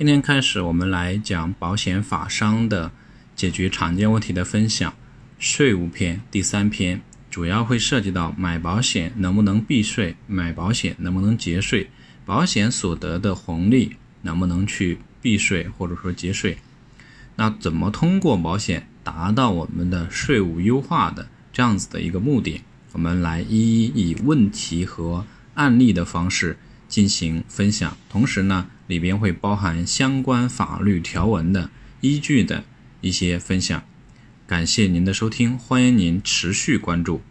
今天开始，我们来讲保险法商的解决常见问题的分享，税务篇第三篇，主要会涉及到买保险能不能避税，买保险能不能节税，保险所得的红利能不能去避税或者说节税。那怎么通过保险达到我们的税务优化的这样子的一个目的？我们来一一以问题和案例的方式。进行分享，同时呢，里边会包含相关法律条文的依据的一些分享。感谢您的收听，欢迎您持续关注。